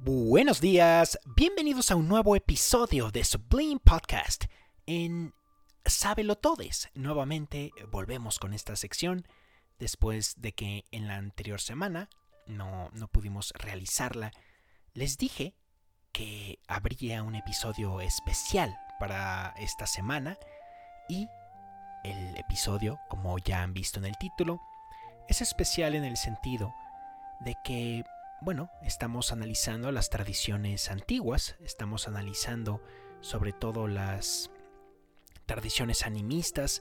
Buenos días, bienvenidos a un nuevo episodio de Sublime Podcast en Sábelo Todes. Nuevamente volvemos con esta sección después de que en la anterior semana no, no pudimos realizarla. Les dije que habría un episodio especial para esta semana y el episodio, como ya han visto en el título, es especial en el sentido de que bueno, estamos analizando las tradiciones antiguas, estamos analizando sobre todo las tradiciones animistas,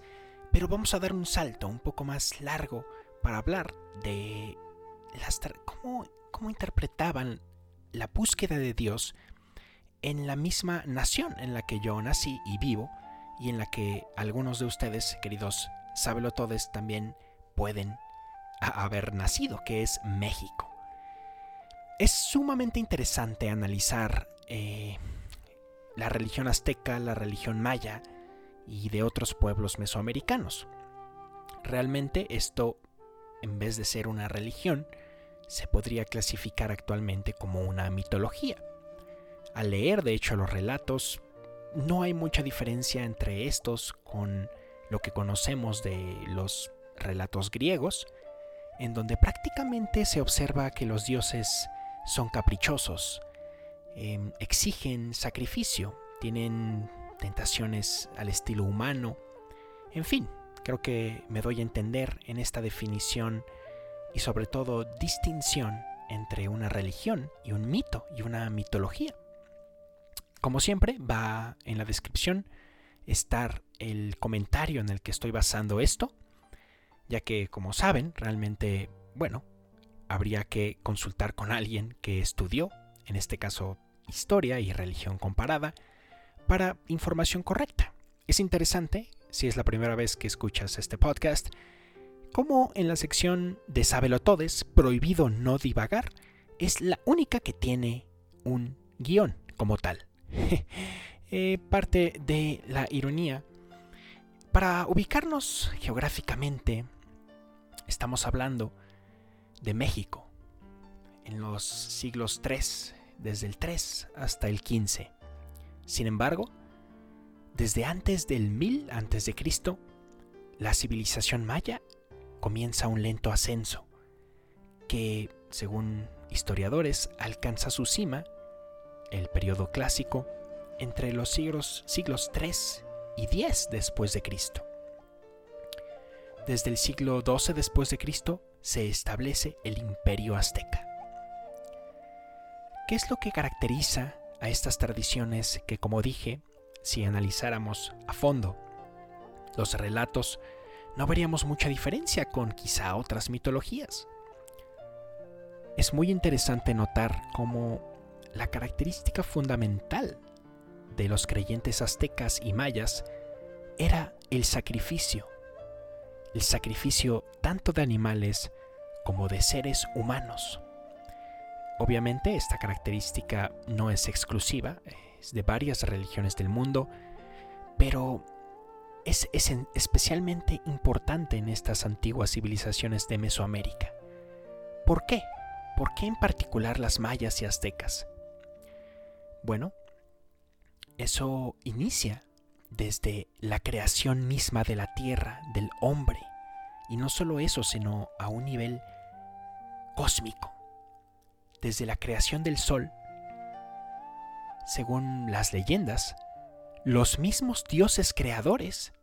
pero vamos a dar un salto un poco más largo para hablar de cómo, interpretaban la búsqueda de Dios en la misma nación en la que yo nací y vivo y en la que algunos de ustedes, queridos sábelo todos, también pueden haber nacido, que es México. Es sumamente interesante analizar eh, la religión azteca, la religión maya y de otros pueblos mesoamericanos. Realmente esto, en vez de ser una religión, se podría clasificar actualmente como una mitología. Al leer, de hecho, los relatos, no hay mucha diferencia entre estos con lo que conocemos de los relatos griegos, en donde prácticamente se observa que los dioses son caprichosos, em, exigen sacrificio, tienen tentaciones al estilo humano. En fin, creo que me doy a entender en esta definición y sobre todo distinción entre una religión y un mito y una mitología. Como siempre, va en la descripción estar el comentario en el que estoy basando esto, ya que como saben, realmente, bueno, habría que consultar con alguien que estudió, en este caso historia y religión comparada, para información correcta. Es interesante, si es la primera vez que escuchas este podcast, como en la sección de Sábelo Todes, prohibido no divagar, es la única que tiene un guion como tal. Eh, parte de la ironía. Para ubicarnos geográficamente, estamos hablando de México en los siglos 3, desde el 3 hasta el 15. Sin embargo, desde antes del 1000 antes de Cristo, la civilización maya comienza un lento ascenso que, según historiadores, alcanza su cima, el periodo clásico, entre los siglos, siglos 3 y 10 después de Cristo. Desde el siglo 12 después de Cristo se establece el imperio azteca. ¿Qué es lo que caracteriza a estas tradiciones que, como dije, si analizáramos a fondo los relatos, no veríamos mucha diferencia con quizá otras mitologías? Es muy interesante notar cómo la característica fundamental de los creyentes aztecas y mayas era el sacrificio el sacrificio tanto de animales como de seres humanos. Obviamente esta característica no es exclusiva, es de varias religiones del mundo, pero es, especialmente importante en estas antiguas civilizaciones de Mesoamérica. ¿Por qué? ¿Por qué en particular las mayas y aztecas? Bueno, eso inicia desde la creación misma de la tierra, del hombre. Y no solo eso, sino a un nivel cósmico. Desde la creación del sol, según las leyendas, los mismos dioses creadores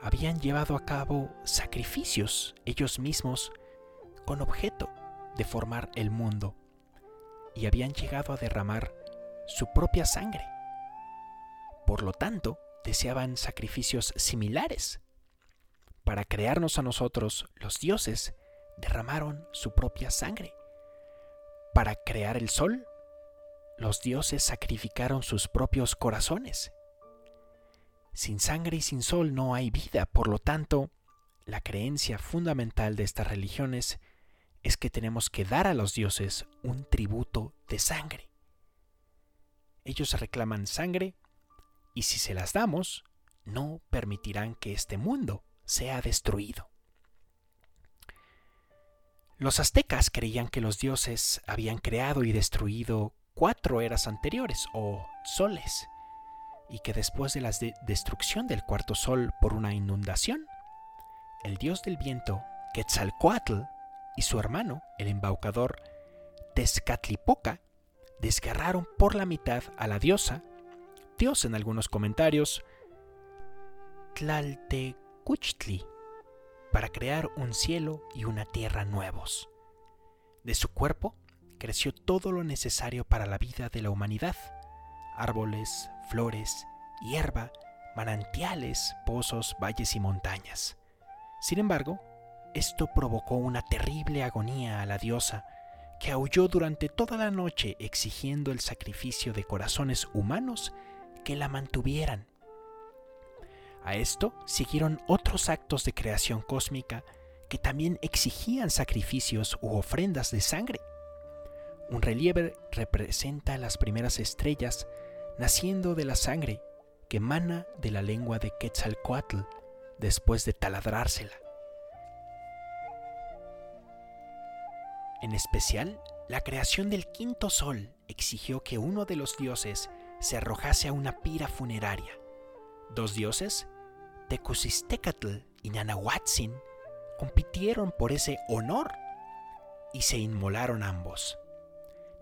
habían llevado a cabo sacrificios ellos mismos con objeto de formar el mundo y habían llegado a derramar su propia sangre. Por lo tanto, deseaban sacrificios similares. Para crearnos a nosotros, los dioses derramaron su propia sangre. Para crear el sol, los dioses sacrificaron sus propios corazones. Sin sangre y sin sol no hay vida, por lo tanto, la creencia fundamental de estas religiones es que tenemos que dar a los dioses un tributo de sangre. Ellos reclaman sangre y si se las damos, no permitirán que este mundo sea destruido. Los aztecas creían que los dioses habían creado y destruido cuatro eras anteriores o soles, y que después de la destrucción del cuarto sol por una inundación, el dios del viento, Quetzalcoatl, y su hermano, el embaucador Tezcatlipoca, desgarraron por la mitad a la diosa, dios en algunos comentarios, Tlaltecuchtli, para crear un cielo y una tierra nuevos. De su cuerpo creció todo lo necesario para la vida de la humanidad, árboles, flores, hierba, manantiales, pozos, valles y montañas. Sin embargo, esto provocó una terrible agonía a la diosa, que aulló durante toda la noche exigiendo el sacrificio de corazones humanos que la mantuvieran. A esto siguieron otros actos de creación cósmica que también exigían sacrificios u ofrendas de sangre. Un relieve representa las primeras estrellas naciendo de la sangre que emana de la lengua de Quetzalcoatl después de taladrársela. En especial, la creación del quinto sol exigió que uno de los dioses se arrojase a una pira funeraria. Dos dioses, Tecusistecatl y Nanahuatzin, compitieron por ese honor y se inmolaron ambos.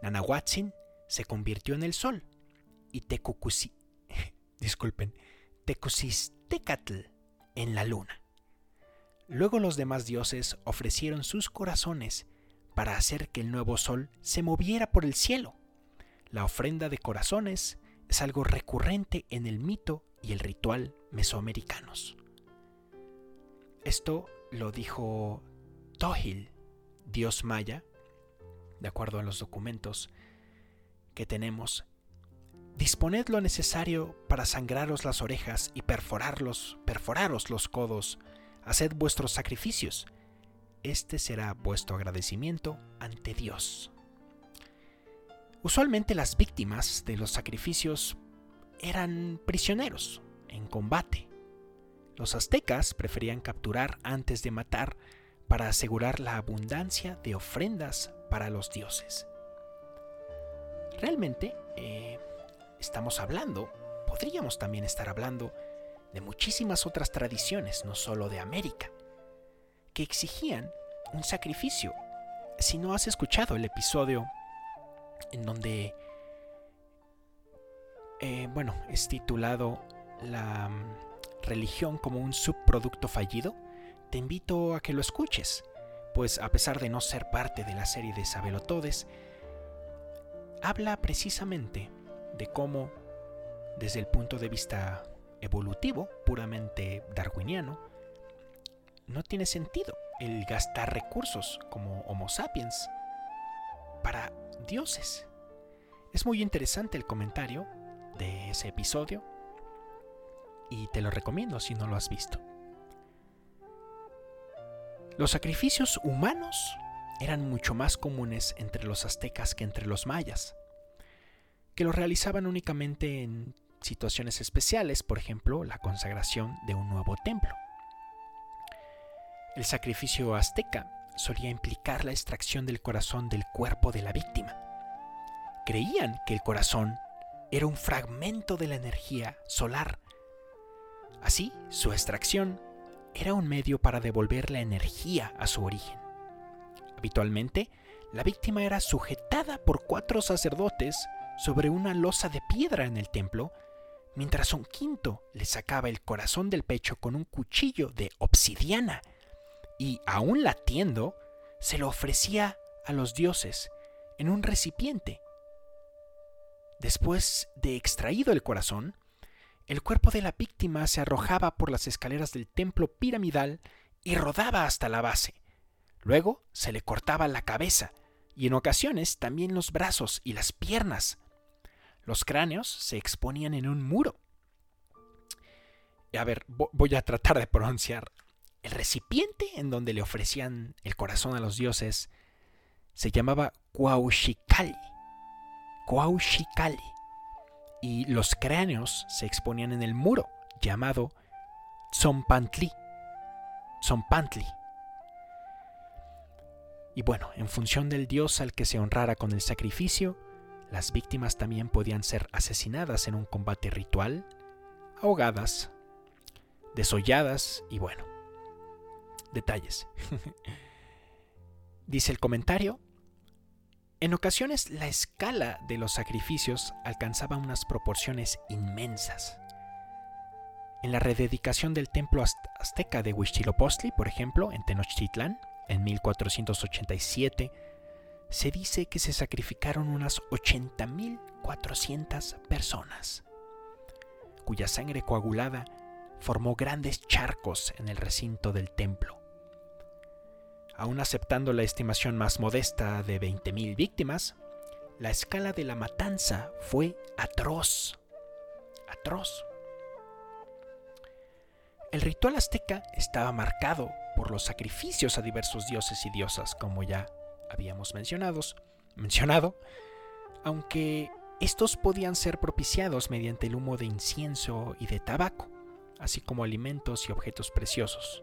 Nanahuatzin se convirtió en el sol y Tecucusi, disculpen, Tecusistecatl en la luna. Luego los demás dioses ofrecieron sus corazones para hacer que el nuevo sol se moviera por el cielo. La ofrenda de corazones es algo recurrente en el mito y el ritual mesoamericanos. Esto lo dijo Tohil, dios maya, de acuerdo a los documentos que tenemos. Disponed lo necesario para sangraros las orejas y perforarlos, perforaros los codos. Haced vuestros sacrificios este será vuestro agradecimiento ante Dios. Usualmente las víctimas de los sacrificios eran prisioneros en combate. Los aztecas preferían capturar antes de matar para asegurar la abundancia de ofrendas para los dioses. Realmente eh, estamos hablando, podríamos también estar hablando de muchísimas otras tradiciones, no solo de América que exigían un sacrificio. Si no has escuchado el episodio en donde, eh, bueno, es titulado La mm, religión como un subproducto fallido, te invito a que lo escuches, pues a pesar de no ser parte de la serie de Sabelotodes, habla precisamente de cómo, desde el punto de vista evolutivo, puramente darwiniano, no tiene sentido el gastar recursos como Homo sapiens para dioses. Es muy interesante el comentario de ese episodio y te lo recomiendo si no lo has visto. Los sacrificios humanos eran mucho más comunes entre los aztecas que entre los mayas, que los realizaban únicamente en situaciones especiales, por ejemplo, la consagración de un nuevo templo. El sacrificio azteca solía implicar la extracción del corazón del cuerpo de la víctima. Creían que el corazón era un fragmento de la energía solar. Así, su extracción era un medio para devolver la energía a su origen. Habitualmente, la víctima era sujetada por cuatro sacerdotes sobre una losa de piedra en el templo, mientras un quinto le sacaba el corazón del pecho con un cuchillo de obsidiana y aún latiendo, se lo ofrecía a los dioses en un recipiente. Después de extraído el corazón, el cuerpo de la víctima se arrojaba por las escaleras del templo piramidal y rodaba hasta la base. Luego se le cortaba la cabeza y en ocasiones también los brazos y las piernas. Los cráneos se exponían en un muro. A ver, voy a tratar de pronunciar el recipiente en donde le ofrecían el corazón a los dioses se llamaba Cuauxicali. Cuauxicali. Y los cráneos se exponían en el muro llamado Tzompantli. Tzompantli. Y bueno, en función del dios al que se honrara con el sacrificio, Las víctimas también podían ser asesinadas en un combate ritual, ahogadas, desolladas y bueno, detalles. Dice el comentario, en ocasiones la escala de los sacrificios alcanzaba unas proporciones inmensas. En la rededicación del templo azteca de Huichilopostli, por ejemplo, en Tenochtitlán, en 1487, se dice que se sacrificaron unas 80.400 personas, cuya sangre coagulada formó grandes charcos en el recinto del templo. Aún aceptando la estimación más modesta de 20.000 víctimas, la escala de la matanza fue atroz. Atroz. El ritual azteca estaba marcado por los sacrificios a diversos dioses y diosas, como ya habíamos mencionados, mencionado, aunque estos podían ser propiciados mediante el humo de incienso y de tabaco, así como alimentos y objetos preciosos.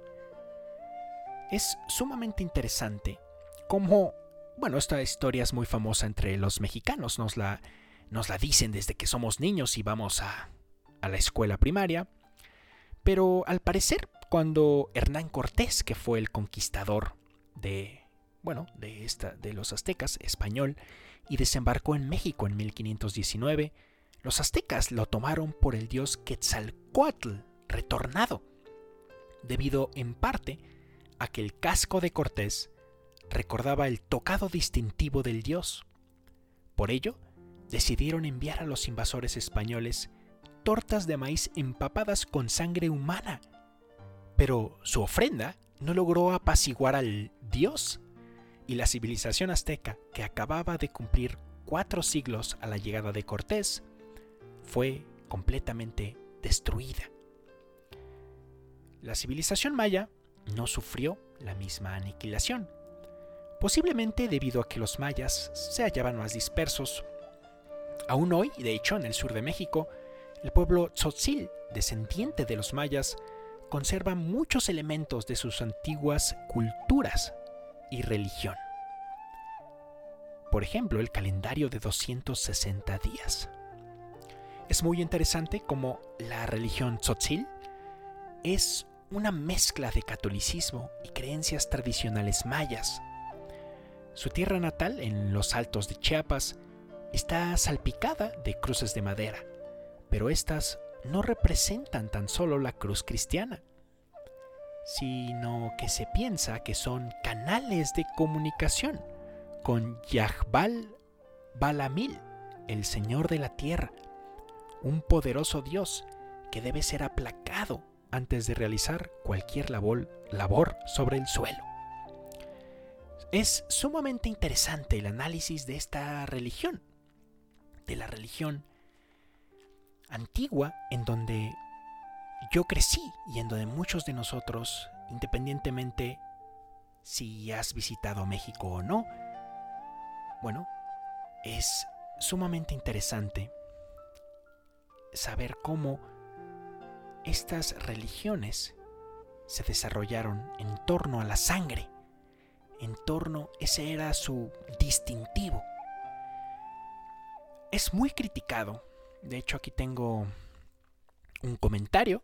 Es sumamente interesante cómo, bueno, esta historia es muy famosa entre los mexicanos, nos la, nos la dicen desde que somos niños y vamos a, a la escuela primaria, pero al parecer cuando Hernán Cortés, que fue el conquistador de bueno, de, esta, de los aztecas, español, y desembarcó en México en 1519, los aztecas lo tomaron por el dios Quetzalcoatl, retornado, debido en parte a que el casco de Cortés recordaba el tocado distintivo del dios. Por ello, decidieron enviar a los invasores españoles tortas de maíz empapadas con sangre humana. Pero su ofrenda no logró apaciguar al dios y la civilización azteca, que acababa de cumplir cuatro siglos a la llegada de Cortés, fue completamente destruida. La civilización maya no sufrió la misma aniquilación, posiblemente debido a que los mayas se hallaban más dispersos. Aún hoy, de hecho, en el sur de México, el pueblo tzotzil, descendiente de los mayas, conserva muchos elementos de sus antiguas culturas y religión. Por ejemplo, el calendario de 260 días. Es muy interesante como la religión tzotzil es una mezcla de catolicismo y creencias tradicionales mayas. Su tierra natal, en los altos de Chiapas, está salpicada de cruces de madera, pero estas no representan tan solo la cruz cristiana, sino que se piensa que son canales de comunicación con Yahbal Balamil, el Señor de la Tierra, un poderoso Dios que debe ser aplacado antes de realizar cualquier labor, sobre el suelo. Es sumamente interesante el análisis de esta religión, de la religión antigua en donde yo crecí y en donde muchos de nosotros, independientemente si has visitado México o no, bueno, es sumamente interesante saber cómo estas religiones se desarrollaron en torno a la sangre, en torno, ese era su distintivo. Es muy criticado, de hecho aquí tengo un comentario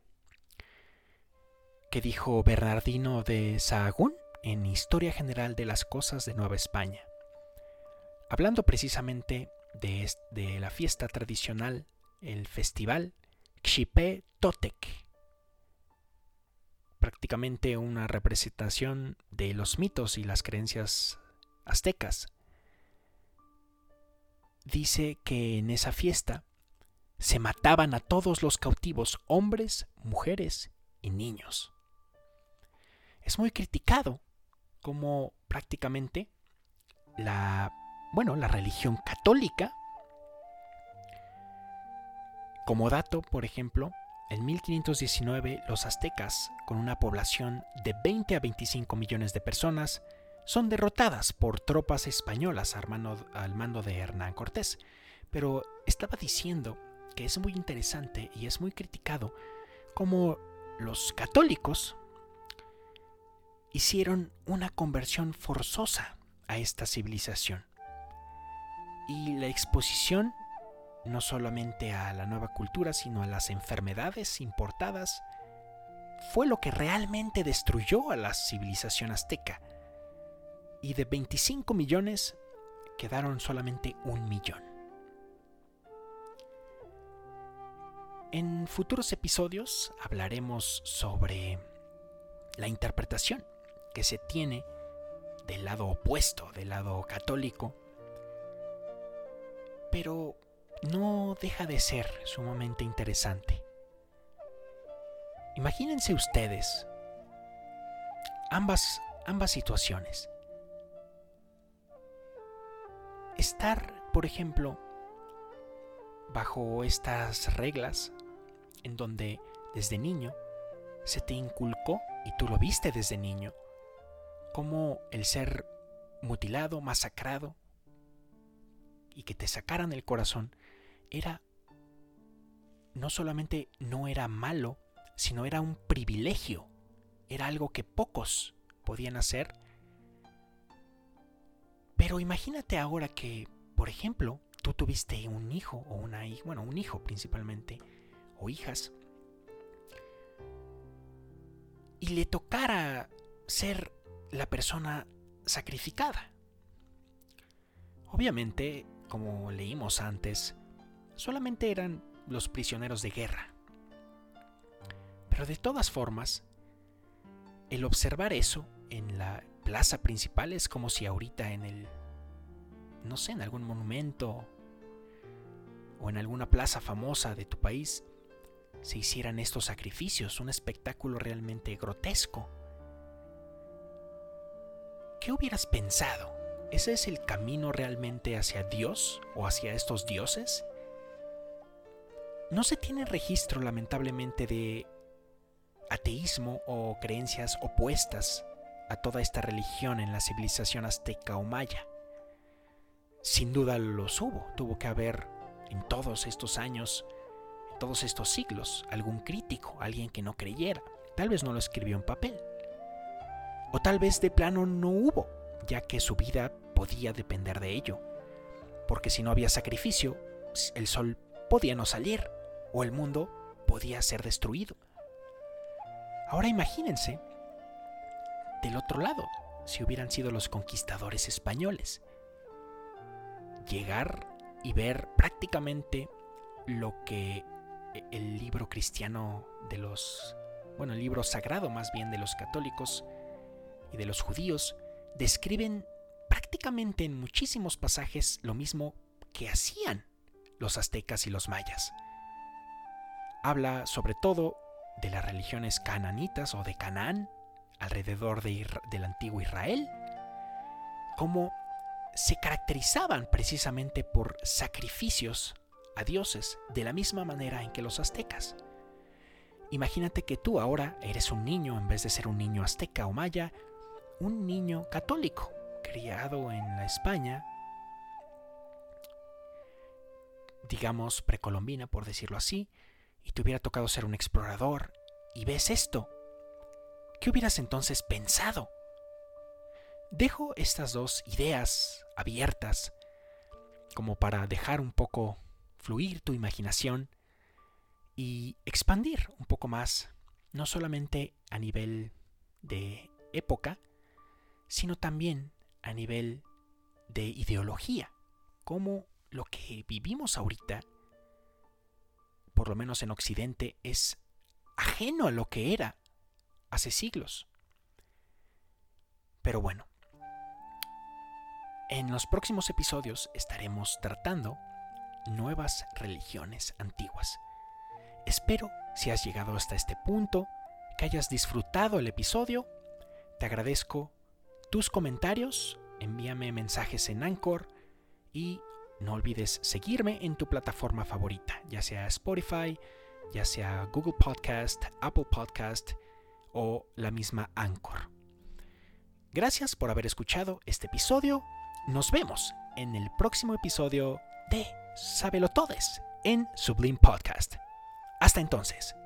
que dijo Bernardino de Sahagún en Historia General de las Cosas de Nueva España. Hablando precisamente de, de la fiesta tradicional, el festival Xipe Totec, prácticamente una representación de los mitos y las creencias aztecas. Dice que en esa fiesta se mataban a todos los cautivos, hombres, mujeres y niños es muy criticado como prácticamente la, bueno, la religión católica. Como dato, por ejemplo, en 1519 los aztecas, con una población de 20 a 25 millones de personas, son derrotadas por tropas españolas al mando de Hernán Cortés. Pero estaba diciendo que es muy interesante y es muy criticado como los católicos hicieron una conversión forzosa a esta civilización. Y la exposición no solamente a la nueva cultura, sino a las enfermedades importadas, fue lo que realmente destruyó a la civilización azteca. Y de 25 millones quedaron solamente un millón. En futuros episodios hablaremos sobre la interpretación que se tiene del lado opuesto, del lado católico, pero no deja de ser sumamente interesante. Imagínense ustedes ambas, ambas situaciones. Estar, por ejemplo, bajo estas reglas en donde desde niño se te inculcó, y tú lo viste desde niño, como el ser mutilado, masacrado, y que te sacaran el corazón, era no solamente no era malo, sino era un privilegio, era algo que pocos podían hacer. Pero imagínate ahora que, por ejemplo, tú tuviste un hijo o una hija, bueno, un hijo principalmente, o hijas, y le tocara ser la persona sacrificada. Obviamente, como leímos antes, solamente eran los prisioneros de guerra. Pero de todas formas, el observar eso en la plaza principal es como si ahorita en el, no sé, en algún monumento o en alguna plaza famosa de tu país se hicieran estos sacrificios, un espectáculo realmente grotesco. ¿Qué hubieras pensado? ¿Ese es el camino realmente hacia Dios o hacia estos dioses? No se tiene registro, lamentablemente, de ateísmo o creencias opuestas a toda esta religión en la civilización azteca o maya. Sin duda los hubo, tuvo que haber en todos estos años todos estos siglos, algún crítico, alguien que no creyera. Tal vez no lo escribió en papel. O tal vez de plano no hubo, ya que su vida podía depender de ello. Porque si no había sacrificio, el sol podía no salir o el mundo podía ser destruido. Ahora imagínense del otro lado, si hubieran sido los conquistadores españoles. Llegar y ver prácticamente lo que el libro cristiano de los, bueno, el libro sagrado más bien de los católicos y de los judíos, describen prácticamente en muchísimos pasajes lo mismo que hacían los aztecas y los mayas. Habla sobre todo de las religiones cananitas o de Canaán, alrededor de del antiguo Israel, cómo se caracterizaban precisamente por sacrificios a dioses de la misma manera en que los aztecas. Imagínate que tú ahora eres un niño en vez de ser un niño azteca o maya, un niño católico, criado en la España, digamos precolombina por decirlo así, y te hubiera tocado ser un explorador, y ves esto. ¿Qué hubieras entonces pensado? Dejo estas dos ideas abiertas como para dejar un poco fluir tu imaginación y expandir un poco más, no solamente a nivel de época, sino también a nivel de ideología, como lo que vivimos ahorita, por lo menos en Occidente, es ajeno a lo que era hace siglos. Pero bueno, en los próximos episodios estaremos tratando nuevas religiones antiguas. Espero, si has llegado hasta este punto, que hayas disfrutado el episodio. Te agradezco tus comentarios, envíame mensajes en Anchor y no olvides seguirme en tu plataforma favorita, ya sea Spotify, ya sea Google Podcast, Apple Podcast o la misma Anchor. Gracias por haber escuchado este episodio. Nos vemos en el próximo episodio de Sábelo Todes en Sublime Podcast. Hasta entonces.